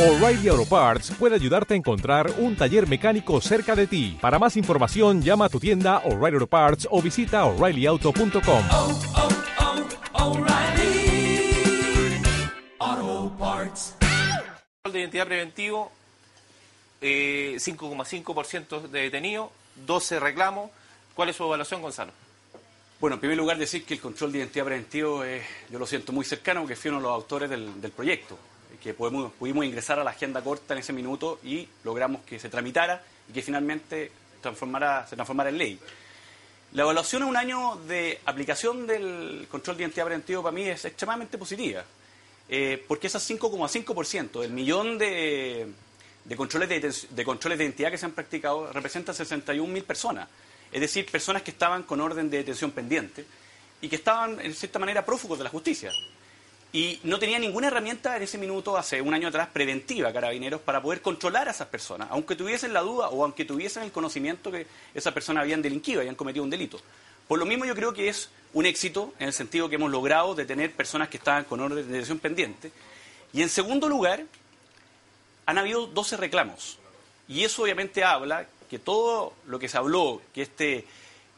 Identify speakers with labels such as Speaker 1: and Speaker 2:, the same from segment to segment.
Speaker 1: O'Reilly Auto Parts puede ayudarte a encontrar un taller mecánico cerca de ti. Para más información, llama a tu tienda O'Reilly Auto Parts o visita oreillyauto.com.
Speaker 2: oh, oh, Parts.
Speaker 3: de identidad preventivo, eh, 5,5% de detenidos, 12 reclamos. ¿Cuál es su evaluación, Gonzalo?
Speaker 4: Bueno, en primer lugar decir que el control de identidad preventivo es, yo lo siento muy cercano, porque fui uno de los autores del, del proyecto, que podemos- pudimos ingresar a la agenda corta en ese minuto y logramos que se tramitara y que finalmente se transformara en ley. La evaluación a un año de aplicación del control de identidad preventivo para mí es extremadamente positiva, eh, porque esas 5,5% del millón de, de controles de, de controles de identidad que se han practicado representan 61.000 personas, es decir, personas que estaban con orden de detención pendiente y que estaban, en cierta manera, prófugos de la justicia. Y no tenía ninguna herramienta en ese minuto, hace un año atrás, preventiva, carabineros, para poder controlar a esas personas, aunque tuviesen la duda o aunque tuviesen el conocimiento que esas personas habían delinquido, habían cometido un delito. Por lo mismo, yo creo que es un éxito en el sentido que hemos logrado detener personas que estaban con orden de detención pendiente. Y en segundo lugar, han habido 12 reclamos. Y eso obviamente habla que todo lo que se habló, que este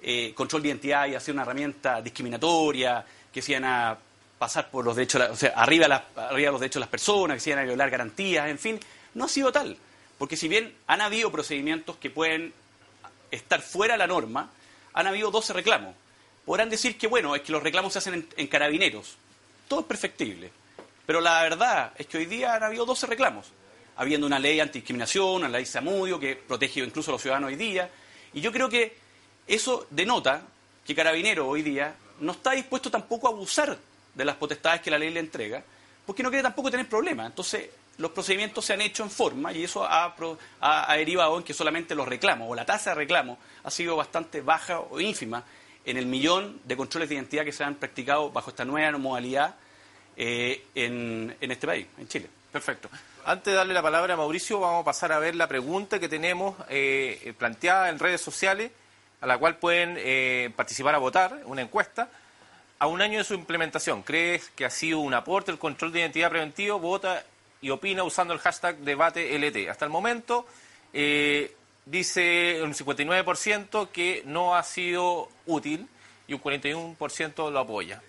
Speaker 4: eh, control de identidad iba a una herramienta discriminatoria, que se iban a pasar por los derechos, o sea, arriba, las- arriba los derechos de las personas, que se iban a violar garantías, en fin, no ha sido tal. Porque si bien han habido procedimientos que pueden estar fuera de la norma, han habido 12 reclamos. Podrán decir que, bueno, es que los reclamos se hacen en, en carabineros. Todo es perfectible. Pero la verdad es que hoy día han habido 12 reclamos. Habiendo una ley antidiscriminación, una ley Samudio, que protege incluso a los ciudadanos hoy día. Y yo creo que eso denota que Carabinero hoy día no está dispuesto tampoco a abusar de las potestades que la ley le entrega, porque no quiere tampoco tener problemas. Entonces, los procedimientos se han hecho en forma y eso ha, ha- derivado en que solamente los reclamos o la tasa de reclamos ha sido bastante baja o ínfima en el millón de controles de identidad que se han practicado bajo esta nueva modalidad eh, en, este país, en Chile.
Speaker 3: Perfecto. Antes de darle la palabra a Mauricio, vamos a pasar a ver la pregunta que tenemos eh, planteada en redes sociales, a la cual pueden eh, participar a votar, una encuesta. A un año de su implementación, ¿crees que ha sido un aporte el control de identidad preventivo? Vota y opina usando el hashtag DebateLT. Hasta el momento, eh, dice un 59% que no ha sido útil y un 41% lo apoya.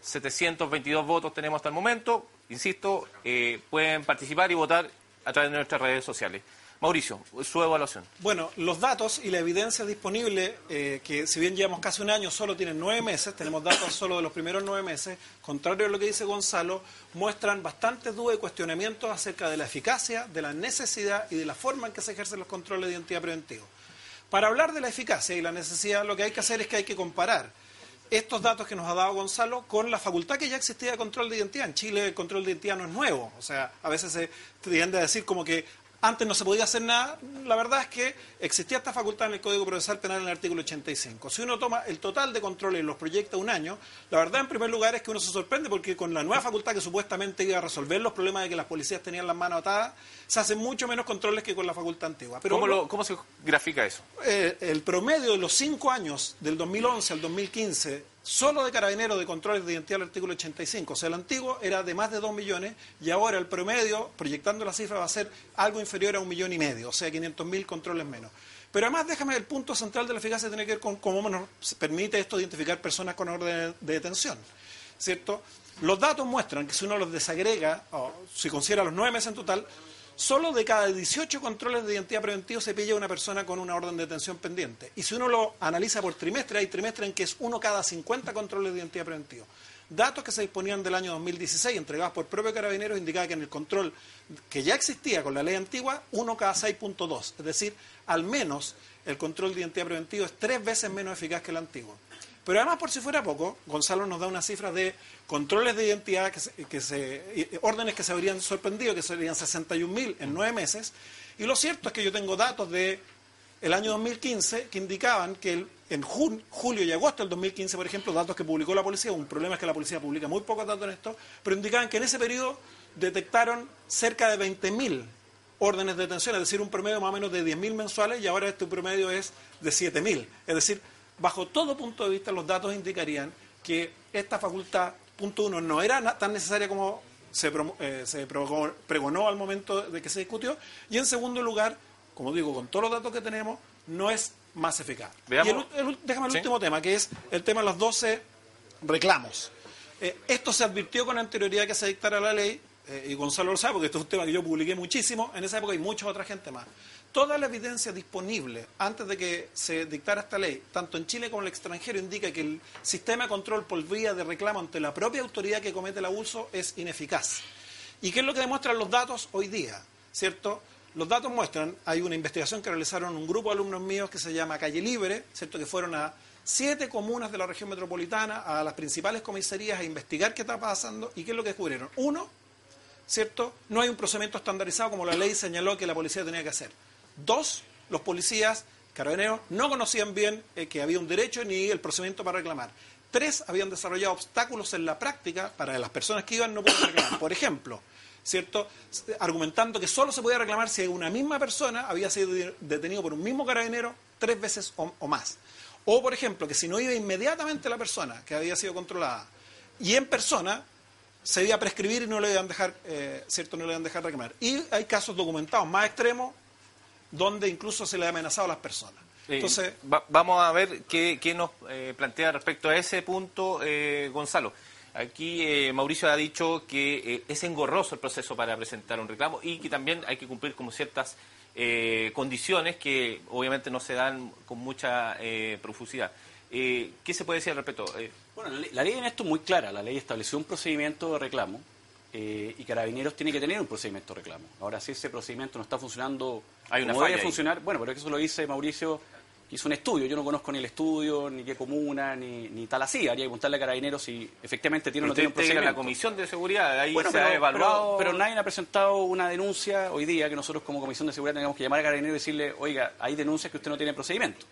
Speaker 3: 722 votos tenemos hasta el momento. Insisto, eh, pueden participar y votar a través de nuestras redes sociales. Mauricio, su evaluación.
Speaker 5: Bueno, los datos y la evidencia disponible, eh, que si bien llevamos casi un año, solo tienen nueve meses, tenemos datos solo de los primeros nueve meses, contrario a lo que dice Gonzalo, muestran bastantes dudas y cuestionamientos acerca de la eficacia, de la necesidad y de la forma en que se ejercen los controles de identidad preventivos. Para hablar de la eficacia y la necesidad, lo que hay que hacer es que hay que comparar estos datos que nos ha dado Gonzalo con la facultad que ya existía de control de identidad. En Chile el control de identidad no es nuevo. O sea, a veces se tiende a decir como que antes no se podía hacer nada. La verdad es que existía esta facultad en el Código Procesal Penal en el artículo 85. Si uno toma el total de controles y los proyecta un año, la verdad en primer lugar es que uno se sorprende porque con la nueva facultad que supuestamente iba a resolver los problemas de que las policías tenían las manos atadas, se hacen mucho menos controles que con la facultad antigua. Pero
Speaker 3: ¿Cómo,
Speaker 5: lo-
Speaker 3: lo- ¿Cómo se grafica eso?
Speaker 5: eh, el promedio de los cinco años, del 2011 al 2015, solo de carabineros de controles de identidad del artículo 85. O sea, el antiguo era de más de 2 millones y ahora el promedio, proyectando la cifra, va a ser algo inferior a un millón y medio, o sea, 500 mil controles menos. Pero además, déjame, el punto central de la eficacia tiene que ver con cómo nos permite esto identificar personas con orden de detención. ¿Cierto? Los datos muestran que si uno los desagrega, o si considera los nueve meses en total, Solo de cada 18 controles de identidad preventivo se pilla una persona con una orden de detención pendiente. Y si uno lo analiza por trimestre, hay trimestres en que es uno cada 50 controles de identidad preventivo. Datos que se disponían del año 2016, entregados por propio Carabineros, indicaba que en el control que ya existía con la ley antigua, uno cada 6.2. Es decir, al menos el control de identidad preventivo es tres veces menos eficaz que el antiguo. Pero además, por si fuera poco, Gonzalo nos da una cifra de controles de identidad, que se, que se- órdenes que se habrían sorprendido, que serían 61.000 en nueve meses. Y lo cierto es que yo tengo datos de el año 2015 que indicaban que el- en jun- julio y agosto del 2015, por ejemplo, datos que publicó la policía, un problema es que la policía publica muy pocos datos en esto, pero indicaban que en ese periodo detectaron cerca de 20.000 órdenes de detención, es decir, un promedio más o menos de 10.000 mensuales y ahora este promedio es de 7.000. Es decir, bajo todo punto de vista los datos indicarían que esta facultad, punto uno, no era tan necesaria como se, eh, se pregonó al momento de que se discutió. Y en segundo lugar, como digo, con todos los datos que tenemos, no es más eficaz.
Speaker 3: Veamos.
Speaker 5: Y el, déjame el
Speaker 3: Sí.
Speaker 5: último tema, que es el tema de los 12 reclamos. Eh, esto se advirtió con anterioridad que se dictara la ley, eh, y Gonzalo lo sabe, porque esto es un tema que yo publiqué muchísimo en esa época y mucha otra gente más. Toda la evidencia disponible antes de que se dictara esta ley, tanto en Chile como en el extranjero, indica que el sistema de control por vía de reclamo ante la propia autoridad que comete el abuso es ineficaz. ¿Y qué es lo que demuestran los datos hoy día? ¿Cierto? Los datos muestran, hay una investigación que realizaron un grupo de alumnos míos que se llama Calle Libre, ¿cierto? Que fueron a siete comunas de la región metropolitana, a las principales comisarías a investigar qué está pasando y qué es lo que descubrieron. Uno, ¿cierto? No hay un procedimiento estandarizado como la ley señaló que la policía tenía que hacer. Dos, los policías carabineros no conocían bien eh, que había un derecho ni el procedimiento para reclamar. Tres, habían desarrollado obstáculos en la práctica para las personas que iban no podían reclamar. Por ejemplo, ¿cierto? Argumentando que solo se podía reclamar si una misma persona había sido de- detenido por un mismo carabinero tres veces o, o más. O, por ejemplo, que si no iba inmediatamente la persona que había sido controlada y en persona, se iba a prescribir y no le iban a dejar, eh, ¿cierto? No le iban a dejar reclamar. Y hay casos documentados más extremos donde incluso se le ha amenazado a las personas.
Speaker 3: Eh,
Speaker 5: Entonces,
Speaker 3: va- vamos a ver qué, qué nos eh, plantea respecto a ese punto eh, Gonzalo. Aquí eh, Mauricio ha dicho que eh, es engorroso el proceso para presentar un reclamo y que también hay que cumplir como ciertas eh, condiciones que obviamente no se dan con mucha eh, profusidad. Eh, ¿Qué se puede decir al respecto? Eh,
Speaker 4: Bueno, la ley, la ley en esto es muy clara. La ley estableció un procedimiento de reclamo eh, y Carabineros tiene que tener un procedimiento de reclamo. Ahora, si ese procedimiento no está funcionando
Speaker 3: Hay una
Speaker 4: como debe funcionar, bueno, pero eso lo dice Mauricio, que hizo un estudio. Yo no conozco ni el estudio, ni qué comuna, ni, ni tal así. Haría que preguntarle a Carabineros si efectivamente tiene o no tiene un procedimiento.
Speaker 3: la comisión de seguridad, ahí
Speaker 4: Bueno,
Speaker 3: se
Speaker 4: pero,
Speaker 3: ha evaluado.
Speaker 4: pero- pero nadie ha presentado una denuncia hoy día que nosotros como Comisión de Seguridad tengamos que llamar a Carabineros y decirle, oiga, hay denuncias que usted no tiene procedimiento.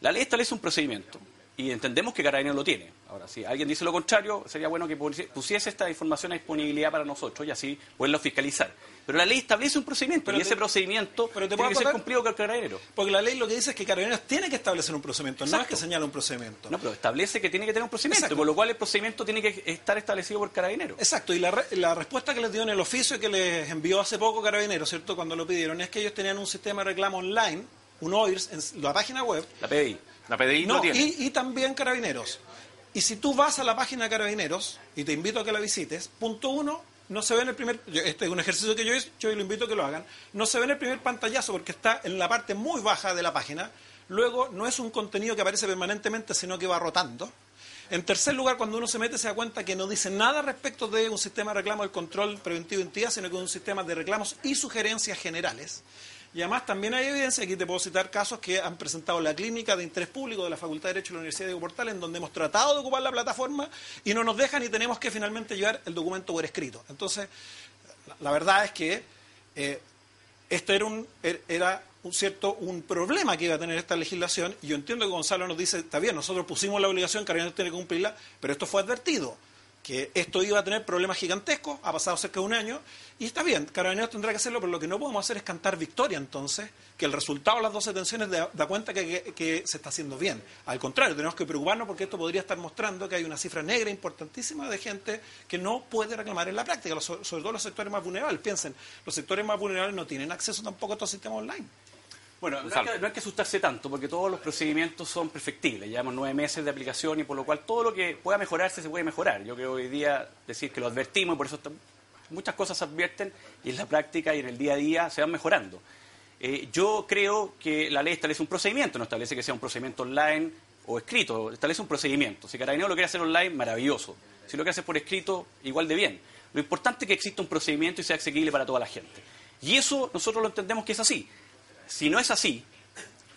Speaker 4: La ley establece un procedimiento y entendemos que Carabineros lo tiene. Ahora, si alguien dice lo contrario, sería bueno que pusiese esta información a disponibilidad para nosotros y así poderlo fiscalizar. Pero la ley establece un procedimiento
Speaker 5: Pero
Speaker 4: y
Speaker 5: te-
Speaker 4: ese procedimiento
Speaker 5: pero te
Speaker 4: tiene
Speaker 5: puedo
Speaker 4: que ser cumplido con Carabineros.
Speaker 5: porque la ley lo que dice es que Carabineros tiene que establecer un procedimiento, no es que señala un procedimiento.
Speaker 4: No, pero establece que tiene que tener un procedimiento,
Speaker 5: Exacto.
Speaker 4: por lo cual el procedimiento tiene que estar establecido por Carabineros.
Speaker 5: Exacto, y la, re- la respuesta que les dio en el oficio que les envió hace poco Carabineros, ¿cierto? Cuando lo pidieron, es que ellos tenían un sistema de reclamo online, un OIRS, en la página web,
Speaker 4: La PDI.
Speaker 3: La PDI
Speaker 5: No,
Speaker 3: tiene.
Speaker 5: y, y también Carabineros. Y si tú vas a la página de Carabineros, y te invito a que la visites, punto uno, no se ve en el primer, este es un ejercicio que yo he hecho y lo invito a que lo hagan, no se ve en el primer pantallazo porque está en la parte muy baja de la página, luego no es un contenido que aparece permanentemente, sino que va rotando. En tercer lugar, cuando uno se mete se da cuenta que no dice nada respecto de un sistema de reclamo del control preventivo de entidad, sino que es un sistema de reclamos y sugerencias generales. Y además también hay evidencia, aquí te puedo citar casos que han presentado la clínica de interés público de la Facultad de Derecho de la Universidad de Portal, en donde hemos tratado de ocupar la plataforma y no nos dejan y tenemos que finalmente llevar el documento por escrito. Entonces, la, la verdad es que eh, este era un, er- era un cierto un problema que iba a tener esta legislación y yo entiendo que Gonzalo nos dice, está bien, nosotros pusimos la obligación, Carabineros tiene que cumplirla, pero esto fue advertido que esto iba a tener problemas gigantescos, ha pasado cerca de un año, y está bien, Carabineros tendrá que hacerlo, pero lo que no podemos hacer es cantar victoria entonces, que el resultado de las dos detenciones da, cuenta que, que- que se está haciendo bien. Al contrario, tenemos que preocuparnos porque esto podría estar mostrando que hay una cifra negra importantísima de gente que no puede reclamar en la práctica, sobre todo los sectores más vulnerables. Piensen, los sectores más vulnerables no tienen acceso tampoco a estos sistemas online.
Speaker 4: Bueno, no hay, que, no hay que asustarse tanto, porque todos los procedimientos son perfectibles. Llevamos nueve meses de aplicación y por lo cual todo lo que pueda mejorarse se puede mejorar. Yo creo hoy día decir que lo advertimos y por eso muchas cosas se advierten y en la práctica y en el día a día se van mejorando. Eh, yo creo que la ley establece un procedimiento, no establece que sea un procedimiento online o escrito, establece un procedimiento. Si Carabinero lo quiere hacer online, maravilloso. Si lo quiere hacer por escrito, igual de bien. Lo importante es que exista un procedimiento y sea asequible para toda la gente. Y eso nosotros lo entendemos que es así. Si no es así,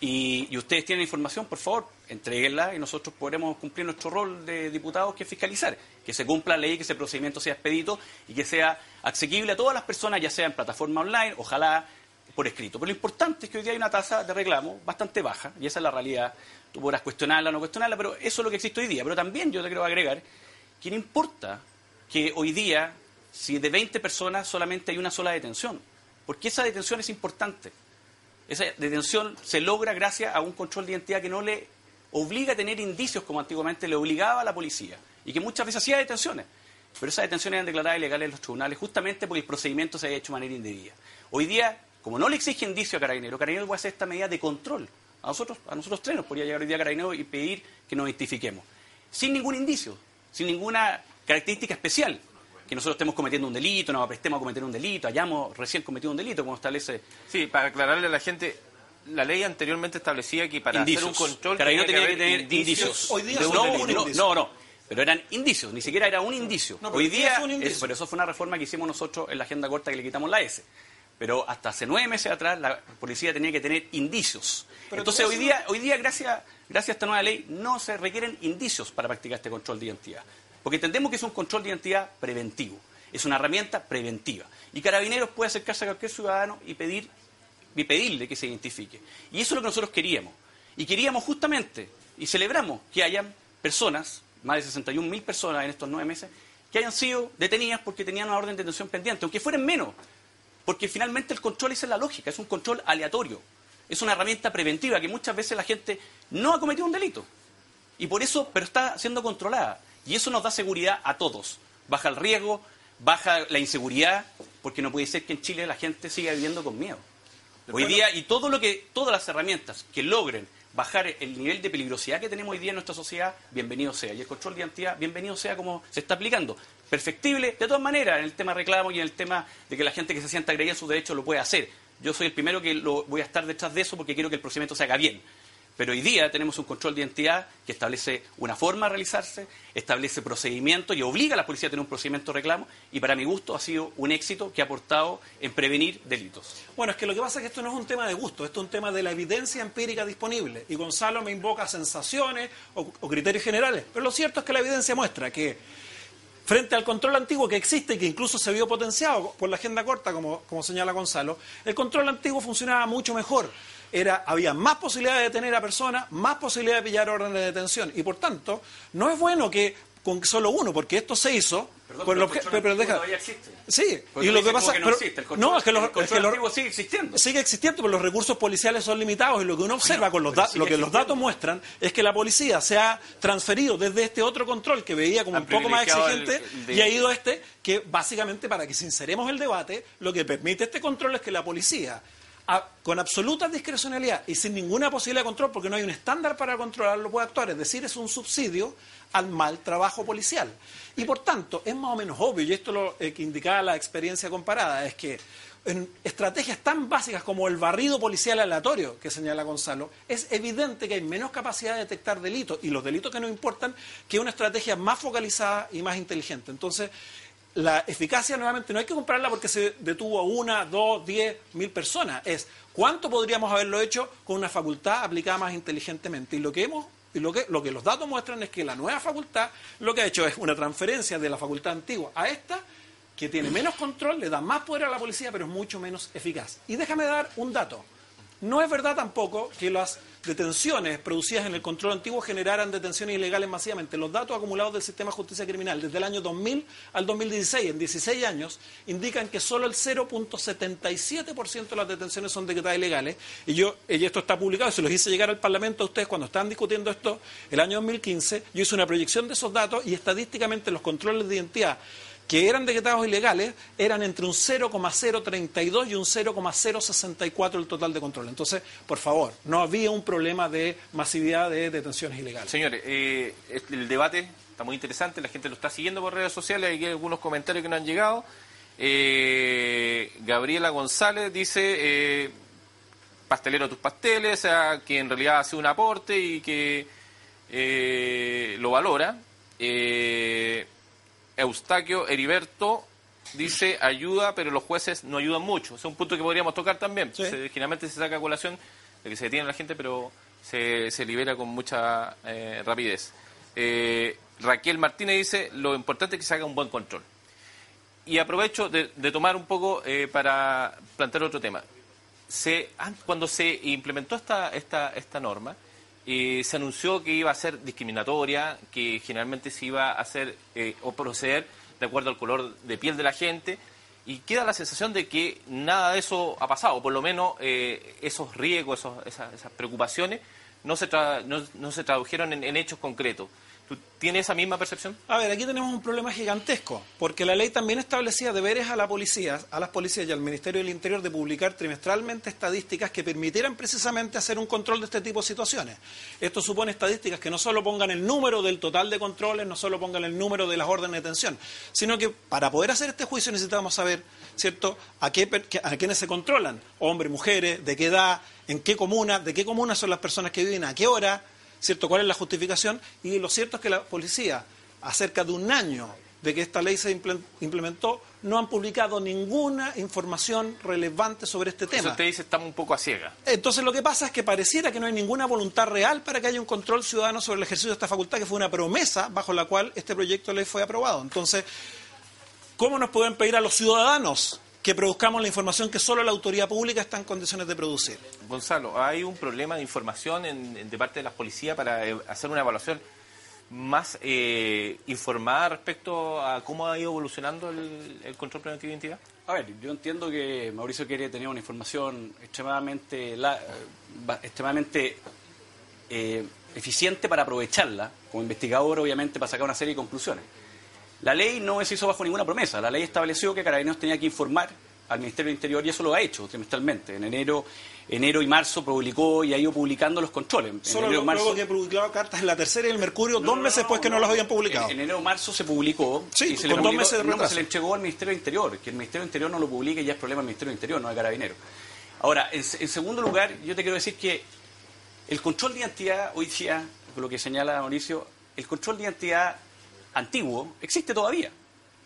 Speaker 4: y, ustedes tienen información, por favor, entreguenla y nosotros podremos cumplir nuestro rol de diputados, que es fiscalizar, que se cumpla la ley, que ese procedimiento sea expedito y que sea asequible a todas las personas, ya sea en plataforma online, ojalá por escrito. Pero lo importante es que hoy día hay una tasa de reclamo bastante baja, y esa es la realidad. Tú podrás cuestionarla o no cuestionarla, pero eso es lo que existe hoy día. Pero también yo te quiero agregar que no importa que hoy día, si de 20 personas solamente hay una sola detención, porque esa detención es importante. Esa detención se logra gracias a un control de identidad que no le obliga a tener indicios como antiguamente le obligaba a la policía y que muchas veces hacía detenciones. pero esas detenciones eran declaradas ilegales en los tribunales justamente porque el procedimiento se había hecho de manera indebida. Hoy día, como no le exige indicio a Carabineros, Carabineros puede hacer esta medida de control. A nosotros, a nosotros tres nos podría llegar hoy día Carabineros y pedir que nos identifiquemos. Sin ningún indicio, sin ninguna característica especial. Que nosotros estemos cometiendo un delito, nos aprestemos a cometer un delito, hayamos recién cometido un delito, como establece
Speaker 3: Sí, para aclararle a la gente, la ley anteriormente establecía que para
Speaker 4: indicios.
Speaker 3: hacer un control
Speaker 4: tenía que tener indicios.
Speaker 5: Hoy día
Speaker 4: De
Speaker 5: son
Speaker 4: no,
Speaker 5: un
Speaker 4: no, no, no, pero eran indicios, ni siquiera era un indicio.
Speaker 5: No,
Speaker 4: Hoy
Speaker 5: día es un indicio.
Speaker 4: es- pero eso fue una reforma que hicimos nosotros en la agenda corta que le quitamos la S. Pero hasta hace nueve meses atrás la policía tenía que tener indicios.
Speaker 5: Pero
Speaker 4: Entonces hoy día, hoy día gracias, gracias a esta nueva ley, no se requieren indicios para practicar este control de identidad. Porque entendemos que es un control de identidad preventivo. Es una herramienta preventiva. Y Carabineros puede acercarse a cualquier ciudadano y pedir y pedirle que se identifique. Y eso es lo que nosotros queríamos. Y queríamos justamente, y celebramos que hayan personas, más de 61 mil personas en estos nueve meses, que hayan sido detenidas porque tenían una orden de detención pendiente, aunque fueran menos. Porque finalmente el control esa es la lógica, es un control aleatorio. Es una herramienta preventiva que muchas veces la gente no ha cometido un delito. Y por eso, pero está siendo controlada. Y eso nos da seguridad a todos. Baja el riesgo, baja la inseguridad, porque no puede ser que en Chile la gente siga viviendo con miedo. Hoy día, y todo lo que, todas las herramientas que logren bajar el nivel de peligrosidad que tenemos hoy día en nuestra sociedad, bienvenido sea. Y el control de identidad, bienvenido sea como se está aplicando. Perfectible, de todas maneras, en el tema reclamo y en el tema de que la gente que se sienta agredida en sus derechos lo puede hacer. Yo soy el primero que lo, voy a estar detrás de eso porque quiero que el procedimiento se haga bien. Pero hoy día tenemos un control de identidad que establece una forma de realizarse, establece procedimientos y obliga a la policía a tener un procedimiento de reclamo y para mi gusto ha sido un éxito que ha aportado en prevenir delitos.
Speaker 5: Bueno, es que lo que pasa es que esto no es un tema de gusto, esto es un tema de la evidencia empírica disponible. Y Gonzalo me invoca sensaciones o, o criterios generales. Pero lo cierto es que la evidencia muestra que frente al control antiguo que existe y que incluso se vio potenciado por la agenda corta, como, señala Gonzalo, el control antiguo funcionaba mucho mejor. Era, había más posibilidad de detener a personas, más posibilidad de pillar órdenes de detención. Y por tanto, no es bueno que con solo uno, porque esto se hizo.
Speaker 4: Perdón,
Speaker 5: por
Speaker 4: pero
Speaker 5: el
Speaker 4: el
Speaker 5: obje-
Speaker 4: control
Speaker 5: pero deja-
Speaker 4: todavía existe.
Speaker 5: Sí, y lo que pasa
Speaker 4: que no
Speaker 5: pero-
Speaker 4: existe. El control,
Speaker 5: no, es que los,
Speaker 4: el
Speaker 5: es que los-
Speaker 4: sigue existiendo.
Speaker 5: sigue existiendo, pero los recursos policiales son limitados y lo que uno observa con los
Speaker 4: pero
Speaker 5: da-
Speaker 4: sigue
Speaker 5: lo que los datos muestran es que la policía se ha transferido desde este otro control que veía como
Speaker 3: Han
Speaker 5: un poco más exigente
Speaker 3: el- el de-
Speaker 5: y ha ido a este que básicamente para que sinceremos el debate lo que permite este control es que la policía con absoluta discrecionalidad y sin ninguna posibilidad de control porque no hay un estándar para controlarlo puede actuar, es decir, es un subsidio al mal trabajo policial. Y por tanto, es más o menos obvio, y esto lo eh, que indicaba la experiencia comparada, es que en estrategias tan básicas como el barrido policial aleatorio que señala Gonzalo, es evidente que hay menos capacidad de detectar delitos y los delitos que nos importan que una estrategia más focalizada y más inteligente. Entonces, la eficacia nuevamente no hay que compararla porque se detuvo a una, dos, diez, mil personas. Es cuánto podríamos haberlo hecho con una facultad aplicada más inteligentemente. Y lo que hemos y lo que, lo que los datos muestran es que la nueva facultad lo que ha hecho es una transferencia de la facultad antigua a esta, que tiene menos control, le da más poder a la policía, pero es mucho menos eficaz. Y déjame dar un dato. No es verdad tampoco que las detenciones producidas en el control antiguo generaran detenciones ilegales masivamente. Los datos acumulados del sistema de justicia criminal desde el año 2000 al 2016, en 16 años, indican que solo el 0.77% de las detenciones son decretadas ilegales. Y yo, y esto está publicado, se los hice llegar al Parlamento a ustedes cuando estaban discutiendo esto el año 2015. Yo hice una proyección de esos datos y estadísticamente los controles de identidad que eran decretados ilegales eran entre un 0,032 y un 0,064 el total de control. Entonces, por favor, no había un problema de masividad de detenciones ilegales.
Speaker 3: Señores, eh, el debate está muy interesante, la gente lo está siguiendo por redes sociales, hay algunos comentarios que nos han llegado. Eh, Gabriela González dice, eh, pastelero tus pasteles, sea, que en realidad hace un aporte y que eh, lo valora. Eustaquio Heriberto dice ayuda, pero los jueces no ayudan mucho. Es un punto que podríamos tocar también.
Speaker 5: Sí.
Speaker 3: Se- generalmente se saca a colación de que se detiene a la gente, pero se, se libera con mucha eh, rapidez. Eh, Raquel Martínez dice lo importante es que se haga un buen control. Y aprovecho de, de tomar un poco eh, para plantear otro tema. Se, an- cuando se implementó esta, esta, esta norma, eh, se anunció que iba a ser discriminatoria, que generalmente se iba a hacer eh, o proceder de acuerdo al color de piel de la gente, y queda la sensación de que nada de eso ha pasado, por lo menos eh, esos riesgos, esos- esas, esas preocupaciones no se, tra- no, se tradujeron en hechos concretos. ¿Tú tienes esa misma percepción?
Speaker 5: A ver, aquí tenemos un problema gigantesco, porque la ley también establecía deberes a la policía, a las policías y al Ministerio del Interior de publicar trimestralmente estadísticas que permitieran precisamente hacer un control de este tipo de situaciones. Esto supone estadísticas que no solo pongan el número del total de controles, no solo pongan el número de las órdenes de detención, sino que para poder hacer este juicio necesitamos saber, ¿cierto?, a, qué, a quiénes se controlan, hombres, mujeres, de qué edad, en qué comuna, de qué comuna son las personas que viven, a qué hora, ¿cierto? ¿Cuál es la justificación? Y lo cierto es que la policía, acerca de un año de que esta ley se implementó, no han publicado ninguna información relevante sobre este tema.
Speaker 3: Eso usted dice estamos un poco a ciega.
Speaker 5: Entonces lo que pasa es que pareciera que no hay ninguna voluntad real para que haya un control ciudadano sobre el ejercicio de esta facultad, que fue una promesa bajo la cual este proyecto de ley fue aprobado. Entonces, ¿cómo nos pueden pedir a los ciudadanos que produzcamos la información que solo la autoridad pública está en condiciones de producir.
Speaker 3: Gonzalo, hay un problema de información de parte de las policías para eh, hacer una evaluación más eh, informada respecto a cómo ha ido evolucionando el, control preventivo de identidad?
Speaker 4: A ver, yo entiendo que Mauricio quiere tener una información extremadamente, la, extremadamente eh, eficiente para aprovecharla, como investigador obviamente para sacar una serie de conclusiones. La ley no se hizo bajo ninguna promesa. La ley estableció que Carabineros tenía que informar al Ministerio del Interior y eso lo ha hecho trimestralmente. En enero, enero y marzo publicó y ha ido publicando los controles.
Speaker 5: Solo enero, luego que publicado cartas en la tercera y el Mercurio dos meses después que no, las habían publicado.
Speaker 4: En enero marzo se publicó
Speaker 5: sí,
Speaker 4: y se,
Speaker 5: con le dos meses de
Speaker 4: se le entregó al Ministerio del Interior. Que el Ministerio del Interior no lo publique ya es problema del Ministerio del Interior, no de Carabineros. Ahora, en, en segundo lugar, yo te quiero decir que el control de identidad hoy día, lo que señala Mauricio, el control de identidad antiguo existe todavía.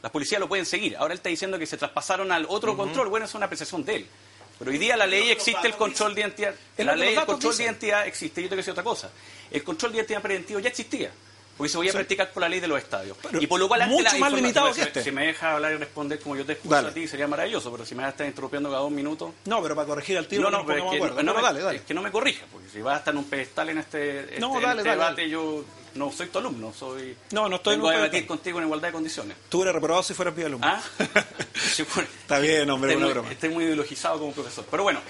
Speaker 4: Las policías lo pueden seguir. Ahora él está diciendo que se traspasaron al otro control. Bueno, es una apreciación de él. Pero hoy día la ley existe el control de identidad. La ley, el control de identidad existe. Yo te decir otra cosa. El control de identidad preventivo ya existía. Porque se voy a practicar por la ley de los estadios. y por lo cual
Speaker 5: mucho más limitado que este.
Speaker 4: Si me deja hablar y responder como yo te escucho a ti, sería maravilloso. Pero si me vas a estar interrumpiendo cada dos minutos.
Speaker 5: No, pero para corregir al tiro,
Speaker 4: no, no, pero
Speaker 5: es
Speaker 4: que, no, dale, dale. Es que no me corrija. Porque si vas a estar en un pedestal en este, este,
Speaker 5: no, dale,
Speaker 4: este debate, yo no soy tu alumno, soy...
Speaker 5: No, no estoy
Speaker 4: vengo a debatir contigo en igualdad de condiciones.
Speaker 5: Tú hubieras reprobado si fueras mi alumno.
Speaker 4: ¿Ah?
Speaker 5: Está bien, hombre,
Speaker 4: estoy
Speaker 5: una
Speaker 4: muy,
Speaker 5: broma.
Speaker 4: Estoy muy ideologizado como profesor. Pero bueno,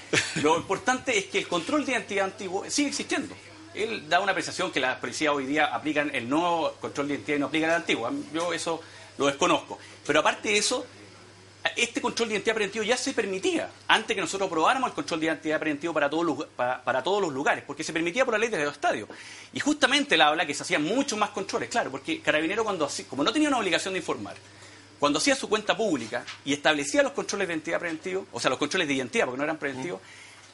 Speaker 4: lo importante es que el control de identidad antiguo sigue existiendo. Él da una apreciación que las policías hoy día aplican el nuevo control de identidad y no aplican el antiguo. Yo eso lo desconozco. Pero aparte de eso, este control de identidad preventivo ya se permitía antes que nosotros aprobáramos el control de identidad preventivo para todos los, para, todos los lugares, porque se permitía por la ley de los estadios. Y justamente la habla que se hacían muchos más controles, claro, porque Carabinero cuando como no tenía una obligación de informar, cuando hacía su cuenta pública y establecía los controles de identidad preventivo, o sea, los controles de identidad, porque no eran preventivos,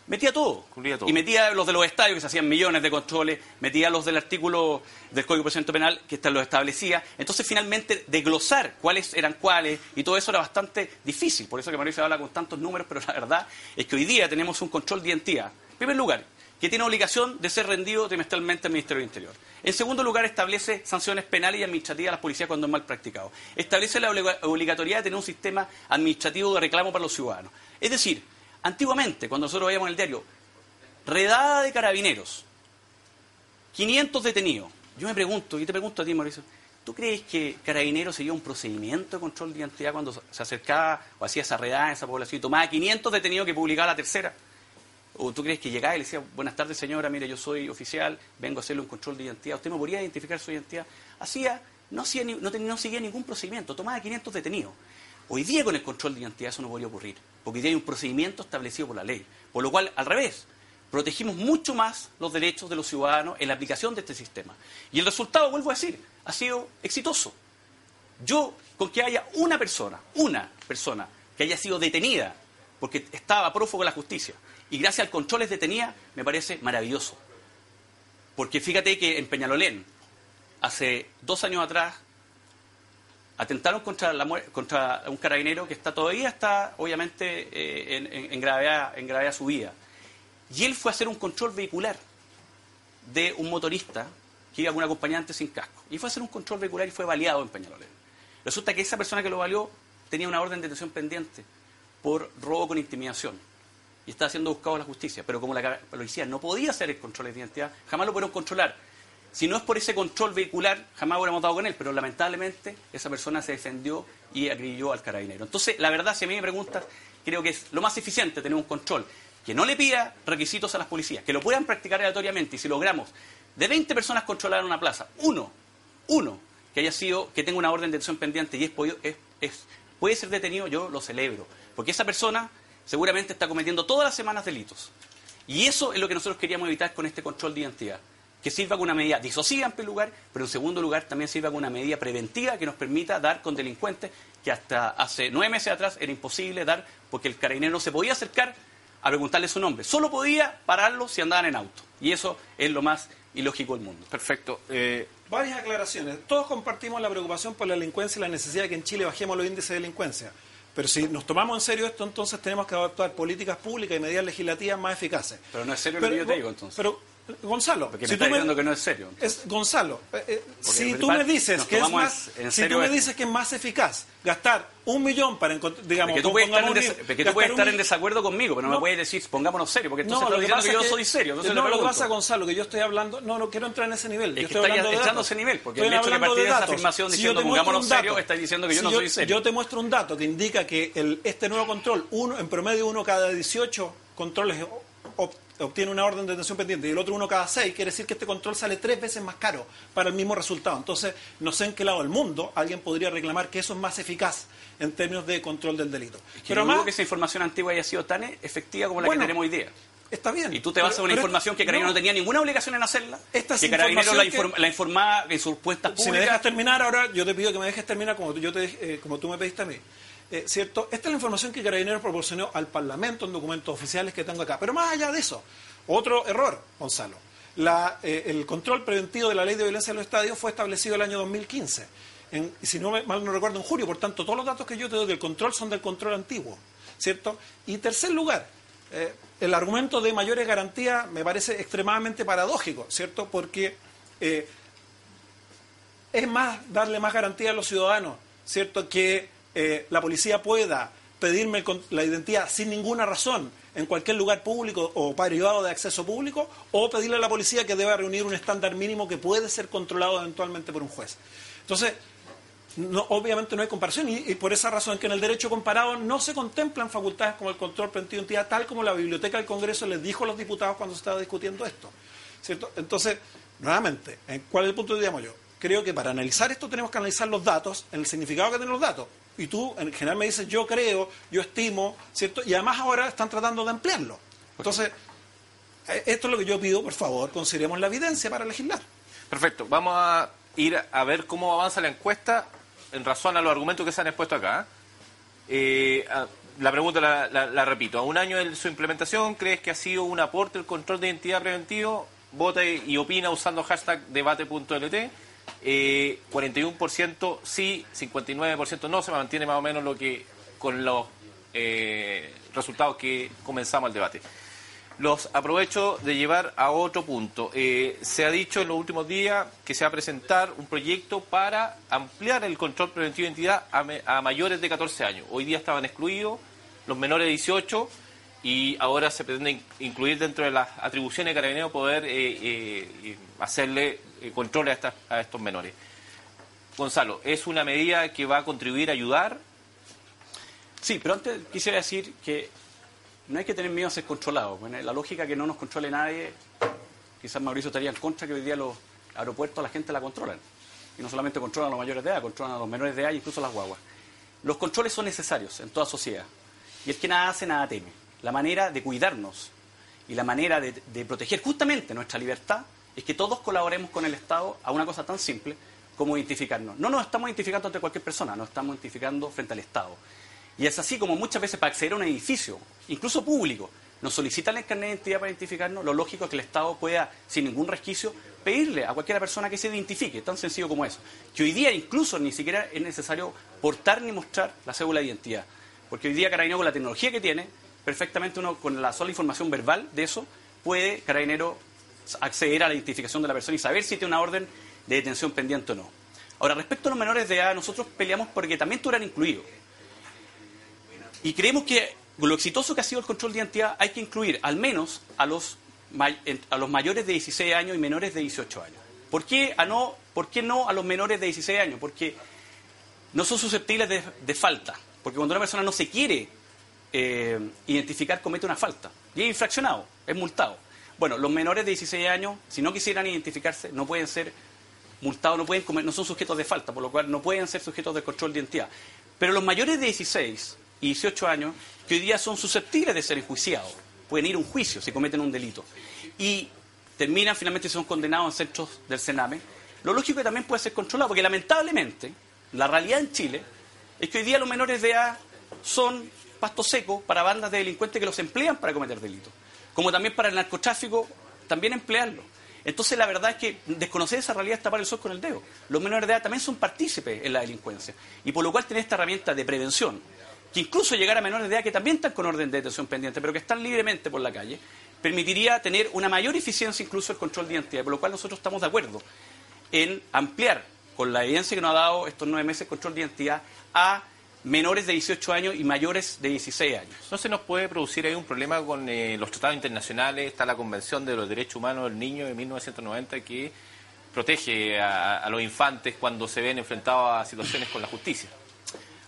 Speaker 4: metía todo. Y metía los de los estadios, que se hacían millones de controles, metía los del artículo del Código de Procedimiento Penal, que lo establecía. Entonces, finalmente, desglosar cuáles eran cuáles, y todo eso era bastante difícil. Por eso que Mauricio habla con tantos números, pero la verdad es que hoy día tenemos un control de identidad. En primer lugar, que tiene obligación de ser rendido trimestralmente al Ministerio del Interior. En segundo lugar, establece sanciones penales y administrativas a las policías cuando es mal practicado. Establece la obligatoriedad de tener un sistema administrativo de reclamo para los ciudadanos. Es decir, Antiguamente, cuando nosotros veíamos en el diario, redada de carabineros, 500 detenidos. Yo me pregunto, y te pregunto a ti, Mauricio, ¿tú crees que Carabineros seguía un procedimiento de control de identidad cuando se acercaba o hacía esa redada en esa población y tomaba 500 detenidos que publicaba la tercera? ¿O tú crees que llegaba y le decía, buenas tardes señora, mire, yo soy oficial, vengo a hacerle un control de identidad, ¿usted me podría identificar su identidad? Hacía, no, hacía, no, no seguía ningún procedimiento, tomaba 500 detenidos. Hoy día con el control de identidad eso no podría ocurrir, porque hay un procedimiento establecido por la ley. Por lo cual, al revés, protegimos mucho más los derechos de los ciudadanos en la aplicación de este sistema. Y el resultado, vuelvo a decir, ha sido exitoso. Yo, con que haya una persona, una persona que haya sido detenida porque estaba prófugo de la justicia y gracias al control es detenida, me parece maravilloso. Porque fíjate que en Peñalolén, hace dos años atrás, atentaron contra, la, contra un carabinero que está todavía está, obviamente, eh, en, en, gravedad, en gravedad subida. Y él fue a hacer un control vehicular de un motorista que iba con un acompañante sin casco. Y fue a hacer un control vehicular y fue baleado en Peñalolén. Resulta que esa persona que lo valió tenía una orden de detención pendiente por robo con intimidación. Y estaba siendo buscado la justicia. Pero como la policía no podía hacer el control de identidad, jamás lo pudieron controlar si no es por ese control vehicular, jamás hubiéramos dado con él, pero lamentablemente esa persona se defendió y agrilló al carabinero. Entonces, la verdad, si a mí me preguntas, creo que es lo más eficiente tener un control que no le pida requisitos a las policías, que lo puedan practicar aleatoriamente y si logramos de 20 personas controlar una plaza, uno uno que haya sido, que tenga una orden de detención pendiente y es, es- es- puede ser detenido, yo lo celebro. Porque esa persona seguramente está cometiendo todas las semanas delitos. Y eso es lo que nosotros queríamos evitar con este control de identidad. Que sirva con una medida disociva en primer lugar, pero en segundo lugar también sirva con una medida preventiva que nos permita dar con delincuentes que hasta hace nueve meses atrás era imposible dar porque el carabinero no se podía acercar a preguntarle su nombre. Solo podía pararlo si andaban en auto. Y eso es lo más ilógico del mundo.
Speaker 3: Perfecto. Eh,
Speaker 5: Varias aclaraciones. Todos compartimos la preocupación por la delincuencia y la necesidad de que en Chile bajemos los índices de delincuencia. Pero si nos tomamos en serio esto, entonces tenemos que adoptar políticas públicas y medidas legislativas más eficaces.
Speaker 4: Pero no es serio lo que yo te digo, entonces.
Speaker 5: Pero, Gonzalo,
Speaker 4: Porque me
Speaker 5: si
Speaker 4: está
Speaker 5: tú
Speaker 4: diciendo que no es serio.
Speaker 5: es, Gonzalo, eh, eh, si
Speaker 4: de
Speaker 5: tú me dices que es más,
Speaker 4: en
Speaker 5: si
Speaker 4: serio
Speaker 5: tú me dices que es más eficaz gastar un millón para encontrar, digamos,
Speaker 4: Porque tú puedes estar en, des- porque tú puedes estar en desacuerdo conmigo, pero no, me
Speaker 5: No.
Speaker 4: puedes decir, pongámonos serio, porque entonces
Speaker 5: No,
Speaker 4: estás
Speaker 5: lo que pasa
Speaker 4: que yo soy serio.
Speaker 5: No, lo que pasa, Gonzalo, que yo estoy hablando, no, no quiero entrar en ese nivel.
Speaker 4: Es
Speaker 5: yo
Speaker 4: que
Speaker 5: estoy hablando de
Speaker 4: echando ese nivel, porque
Speaker 5: Estoy
Speaker 4: el hecho de que
Speaker 5: hablando
Speaker 4: partís de esa afirmación
Speaker 5: Si
Speaker 4: diciendo,
Speaker 5: yo te muestro
Speaker 4: pongámonos
Speaker 5: un dato,
Speaker 4: serios, estáis diciendo que yo
Speaker 5: si
Speaker 4: no soy serio.
Speaker 5: Yo te muestro un dato que indica que el, este nuevo control, uno en promedio uno cada 18 controles obtiene una orden de detención pendiente y el otro uno cada 6, quiere decir que este control sale tres veces más caro para el mismo resultado. Entonces, no sé en qué lado del mundo alguien podría reclamar que eso es más eficaz en términos de control del delito.
Speaker 4: Que
Speaker 5: Pero
Speaker 4: no
Speaker 5: además,
Speaker 4: que esa información antigua haya sido tan efectiva como la
Speaker 5: Bueno,
Speaker 4: que tenemos hoy día.
Speaker 5: está bien.
Speaker 4: Y tú te basas en
Speaker 5: Pero-
Speaker 4: una
Speaker 5: pero-
Speaker 4: información que Carabinero no,
Speaker 5: no.
Speaker 4: tenía ninguna obligación en hacerla,
Speaker 5: Esta es
Speaker 4: que Carabinero la, inform- la informaba en sus puestas
Speaker 5: Si me
Speaker 4: públicas.
Speaker 5: dejas terminar ahora, yo te pido que me dejes terminar como, yo te, eh, como tú me pediste a mí. Eh, ¿Cierto? Esta es la información que Carabineros proporcionó al Parlamento en documentos oficiales que tengo acá. Pero más allá de eso, otro error, Gonzalo. Eh, el control preventivo de la ley de violencia en los estadios fue establecido el año 2015. En- si no mal no recuerdo, en julio. Por tanto, todos los datos que yo te doy del control son del control antiguo. ¿Cierto? Y tercer lugar, eh, el argumento de mayores garantías me parece extremadamente paradójico, ¿cierto? Porque es más darle más garantía a los ciudadanos, ¿cierto? Que eh, la policía pueda pedirme la identidad sin ninguna razón en cualquier lugar público o privado de acceso público, o pedirle a la policía que deba reunir un estándar mínimo que puede ser controlado eventualmente por un juez. Entonces, obviamente no hay comparación y, por esa razón que en el derecho comparado no se contemplan facultades como el control preventivo de identidad, tal como la Biblioteca del Congreso les dijo a los diputados cuando se estaba discutiendo esto. Entonces, nuevamente, ¿en ¿cuál es el punto que digamos yo? Creo que para analizar esto tenemos que analizar los datos, en el significado que tienen los datos. Y tú, en general, me dices, yo creo, yo estimo, ¿cierto? Y además ahora están tratando de emplearlo. Entonces, eh, esto es lo que yo pido, por favor, consideremos la evidencia para legislar.
Speaker 3: Perfecto, vamos a ir a ver cómo avanza la encuesta en razón a los argumentos que se han expuesto acá. Eh, la pregunta la, la- la repito, a un año de su implementación, ¿crees que ha sido un aporte el control de identidad preventivo? Vota y opina usando hashtag debate.lt. Eh, 41% sí, 59% no, se mantiene más o menos lo que con los eh, resultados que comenzamos el debate. Los aprovecho de llevar a otro punto. Eh, se ha dicho en los últimos días que se va a presentar un proyecto para ampliar el control preventivo de identidad a, mayores de 14 años. Hoy día estaban excluidos los menores de 18 y ahora se pretende in- incluir dentro de las atribuciones de Carabineros poder eh, eh, hacerle eh, controles a, estos menores. Gonzalo, ¿es una medida que va a contribuir a ayudar?
Speaker 4: Sí, pero antes quisiera decir que no hay que tener miedo a ser controlado. La lógica que no nos controle nadie, quizás Mauricio estaría en contra que hoy día los aeropuertos la gente la controlan. Y no solamente controlan a los mayores de edad, controlan a los menores de edad e incluso a las guaguas. Los controles son necesarios en toda sociedad. Y el que nada hace, nada teme. La manera de cuidarnos y la manera de, proteger justamente nuestra libertad es que todos colaboremos con el Estado a una cosa tan simple como identificarnos. No nos estamos identificando ante cualquier persona, nos estamos identificando frente al Estado. Y es así como muchas veces para acceder a un edificio, incluso público, nos solicitan el carnet de identidad para identificarnos, lo lógico es que el Estado pueda, sin ningún resquicio, pedirle a cualquier persona que se identifique, tan sencillo como eso. Que hoy día incluso ni siquiera es necesario portar ni mostrar la cédula de identidad. Porque hoy día Carabinero con la tecnología que tiene, perfectamente uno con la sola información verbal de eso, puede Carabinero acceder a la identificación de la persona y saber si tiene una orden de detención pendiente o no. Ahora, respecto a los menores de edad, nosotros peleamos porque también estuvieran incluidos. Y creemos que lo exitoso que ha sido el control de identidad hay que incluir al menos a los, a los mayores de 16 años y menores de 18 años. ¿Por qué, a no, ¿Por qué no a los menores de 16 años? Porque no son susceptibles de falta. Porque cuando una persona no se quiere eh, identificar, comete una falta. Y es infraccionado, es multado. Bueno, los menores de 16 años, si no quisieran identificarse, no pueden ser multados no, pueden no son sujetos de falta, por lo cual no pueden ser sujetos de control de identidad. Pero los mayores de 16 y 18 años, que hoy día son susceptibles de ser enjuiciados, pueden ir a un juicio si cometen un delito, y terminan finalmente son condenados en centros del Sename, lo lógico que también puede ser controlado, porque lamentablemente la realidad en Chile es que hoy día los menores de edad son pasto seco para bandas de delincuentes que los emplean para cometer delitos, como también para el narcotráfico, también emplearlo. Entonces la verdad es que desconocer esa realidad es tapar el sol con el dedo. Los menores de edad también son partícipes en la delincuencia y por lo cual tener esta herramienta de prevención, que incluso llegar a menores de edad que también están con orden de detención pendiente, pero que están libremente por la calle, permitiría tener una mayor eficiencia incluso el control de identidad, por lo cual nosotros estamos de acuerdo en ampliar, con la evidencia que nos ha dado estos nueve meses, el control de identidad a menores de 18 años y mayores de 16 años.
Speaker 3: ¿No se nos puede producir ahí un problema con eh, los tratados internacionales? Está la Convención de los Derechos Humanos del Niño de 1990 que protege a, a los infantes cuando se ven enfrentados a situaciones con la justicia.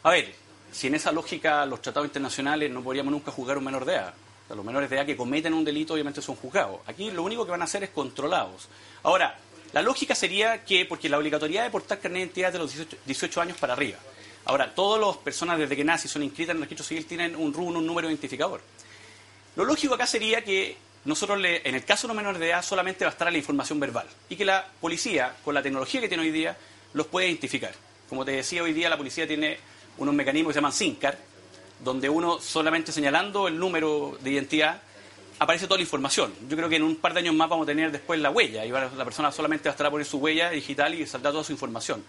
Speaker 4: A ver, si en esa lógica los tratados internacionales no podríamos nunca juzgar a un menor de edad. O sea, los menores de edad que cometen un delito obviamente son juzgados. Aquí lo único que van a hacer es controlados. Ahora, la lógica sería que, porque la obligatoriedad de portar carnet de identidad es de los 18, 18 años para arriba. Ahora, todas las personas desde que nacen son inscritas en el registro civil tienen un RUN, un número identificador. Lo lógico acá sería que nosotros, le- en el caso de los menores de edad, solamente bastará la información verbal y que la policía, con la tecnología que tiene hoy día, los puede identificar. Como te decía, hoy día la policía tiene unos mecanismos que se llaman SINCAR, donde uno solamente señalando el número de identidad aparece toda la información. Yo creo que en un par de años más vamos a tener después la huella y la persona solamente bastará poner su huella digital y saldrá toda su información.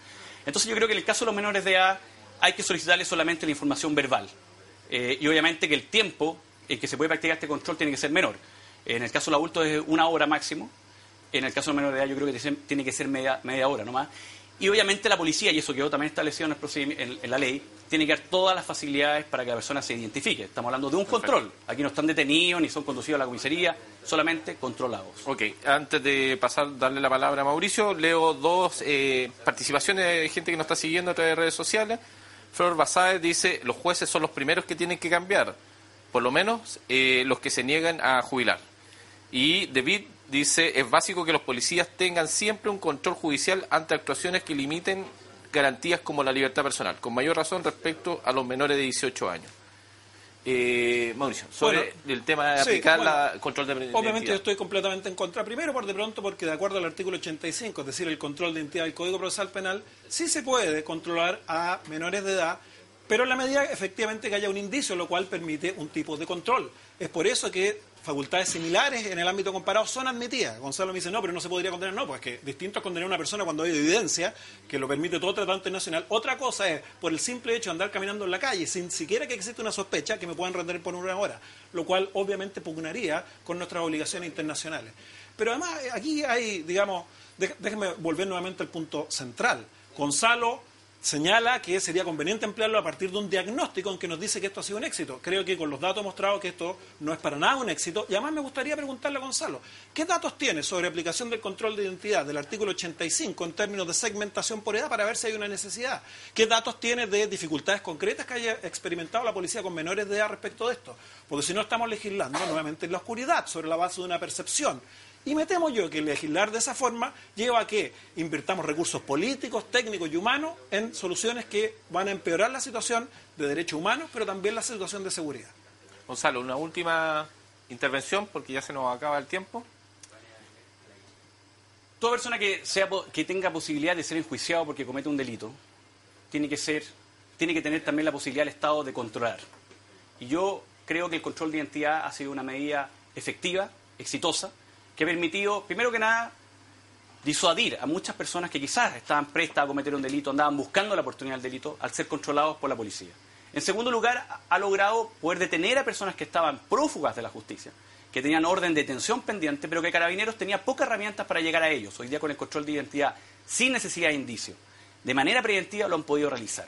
Speaker 4: Entonces yo creo que en el caso de los menores de edad hay que solicitarles solamente la información verbal. Eh, y obviamente que el tiempo en que se puede practicar este control tiene que ser menor. En el caso del adulto es una hora máximo. En el caso del menor de edad yo creo que tiene- que ser media, media hora nomás. Y obviamente la policía, y eso quedó también establecido en, el en- en la ley, tiene que dar todas las facilidades para que la persona se identifique. Estamos hablando de un control. Aquí no están detenidos ni son conducidos a la comisaría, solamente controlados.
Speaker 3: Ok, antes de pasar, darle la palabra a Mauricio, leo dos eh, participaciones de gente que nos está siguiendo a través de redes sociales. Flor Basáez dice, los jueces son los primeros que tienen que cambiar, por lo menos eh, los que se niegan a jubilar. Y David dice, es básico que los policías tengan siempre un control judicial ante actuaciones que limiten garantías como la libertad personal, con mayor razón respecto a los menores de 18 años. Eh, Mauricio, sobre
Speaker 5: Bueno,
Speaker 3: el tema de
Speaker 5: sí,
Speaker 3: aplicar
Speaker 5: bueno,
Speaker 3: la control de
Speaker 5: Obviamente yo
Speaker 3: identidad.
Speaker 5: estoy completamente en contra. Primero, por de pronto, porque de acuerdo al artículo 85, es decir, el control de identidad del Código Procesal Penal, sí se puede controlar a menores de edad, pero en la medida efectivamente que haya un indicio, lo cual permite un tipo de control. Es por eso que facultades similares en el ámbito comparado son admitidas. Gonzalo me dice, no, pero no se podría condenar. No, pues que distinto es condenar a una persona cuando hay evidencia que lo permite todo tratado internacional. Otra cosa es por el simple hecho de andar caminando en la calle sin siquiera que existe una sospecha que me puedan retener por una hora, lo cual obviamente pugnaría con nuestras obligaciones internacionales. Pero además eh, aquí hay, digamos, dé- déjenme volver nuevamente al punto central. Gonzalo señala que sería conveniente emplearlo a partir de un diagnóstico en que nos dice que esto ha sido un éxito. Creo que con los datos mostrados que esto no es para nada un éxito. Y además me gustaría preguntarle a Gonzalo, ¿qué datos tiene sobre aplicación del control de identidad del artículo 85 en términos de segmentación por edad para ver si hay una necesidad? ¿Qué datos tiene de dificultades concretas que haya experimentado la policía con menores de edad respecto de esto? Porque si no estamos legislando nuevamente en la oscuridad, sobre la base de una percepción. Y me temo yo que legislar de esa forma lleva a que invirtamos recursos políticos, técnicos y humanos en soluciones que van a empeorar la situación de derechos humanos, pero también la situación de seguridad.
Speaker 3: Gonzalo, una última intervención porque ya se nos acaba el tiempo.
Speaker 4: Toda persona que, sea, po- que tenga posibilidad de ser enjuiciado porque comete un delito, tiene que, ser, tiene que tener también la posibilidad del Estado de controlar. Y yo creo que el control de identidad ha sido una medida efectiva, exitosa, que ha permitido, primero que nada, disuadir a muchas personas que quizás estaban prestas a cometer un delito, andaban buscando la oportunidad del delito, al ser controlados por la policía. En segundo lugar, ha- logrado poder detener a personas que estaban prófugas de la justicia, que tenían orden de detención pendiente, pero que Carabineros tenía pocas herramientas para llegar a ellos. Hoy día con el control de identidad, sin necesidad de indicio, de manera preventiva lo han podido realizar.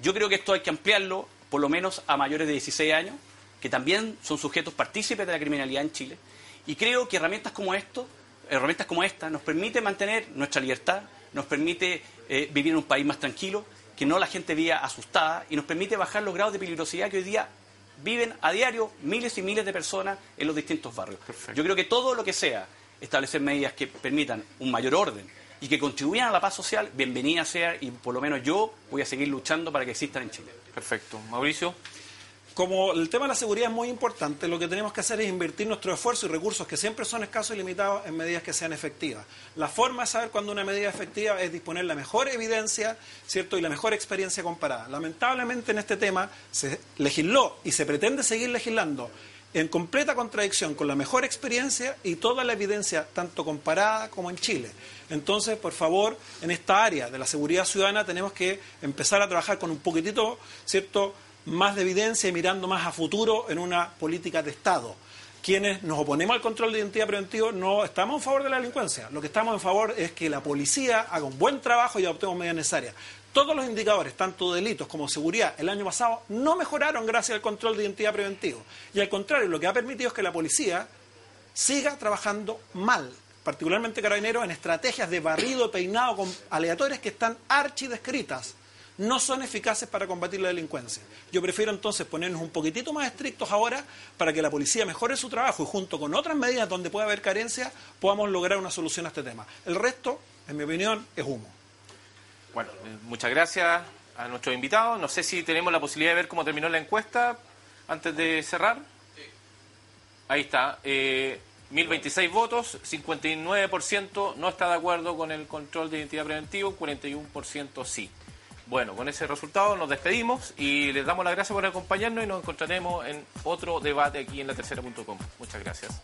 Speaker 4: Yo creo que esto hay que ampliarlo, por lo menos a mayores de 16 años, que también son sujetos partícipes de la criminalidad en Chile, y creo que herramientas como esto, herramientas como esta, nos permite mantener nuestra libertad, nos permite eh, vivir en un país más tranquilo, que no la gente viva asustada, y nos permite bajar los grados de peligrosidad que hoy día viven a diario miles y miles de personas en los distintos barrios. Yo creo que todo lo que sea establecer medidas que permitan un mayor orden, y que contribuyan a la paz social, bienvenida sea y por lo menos yo voy a seguir luchando para que existan en Chile.
Speaker 3: Perfecto. Mauricio.
Speaker 5: Como el tema de la seguridad es muy importante, lo que tenemos que hacer es invertir nuestro esfuerzo y recursos, que siempre son escasos y limitados, en medidas que sean efectivas. La forma de saber cuándo una medida es efectiva es disponer la mejor evidencia ¿cierto? y la mejor experiencia comparada. Lamentablemente en este tema se legisló y se pretende seguir legislando en completa contradicción con la mejor experiencia y toda la evidencia, tanto comparada como en Chile. Entonces, por favor, en esta área de la seguridad ciudadana tenemos que empezar a trabajar con un poquitito, ¿cierto?, más de evidencia y mirando más a futuro en una política de Estado. Quienes nos oponemos al control de identidad preventivo no estamos en favor de la delincuencia. Lo que estamos en favor es que la policía haga un buen trabajo y adoptemos medidas necesarias. Todos los indicadores, tanto delitos como seguridad, el año pasado no mejoraron gracias al control de identidad preventivo. Y al contrario, lo que ha permitido es que la policía siga trabajando mal, particularmente carabineros, en estrategias de barrido, peinado con aleatorias que están archidescritas no son eficaces para combatir la delincuencia. Yo prefiero entonces ponernos un poquitito más estrictos ahora para que la policía mejore su trabajo y junto con otras medidas donde pueda haber carencia podamos lograr una solución a este tema. El resto, en mi opinión, es humo.
Speaker 3: Bueno, eh, muchas gracias a nuestros invitados. No sé si tenemos la posibilidad de ver cómo terminó la encuesta antes de cerrar. Ahí está. Eh, 1026 votos, 59% no está de acuerdo con el control de identidad preventivo, 41% sí. Bueno, con ese resultado nos despedimos y les damos las gracias por acompañarnos y nos encontraremos en otro debate aquí en la tercera.com. Muchas gracias.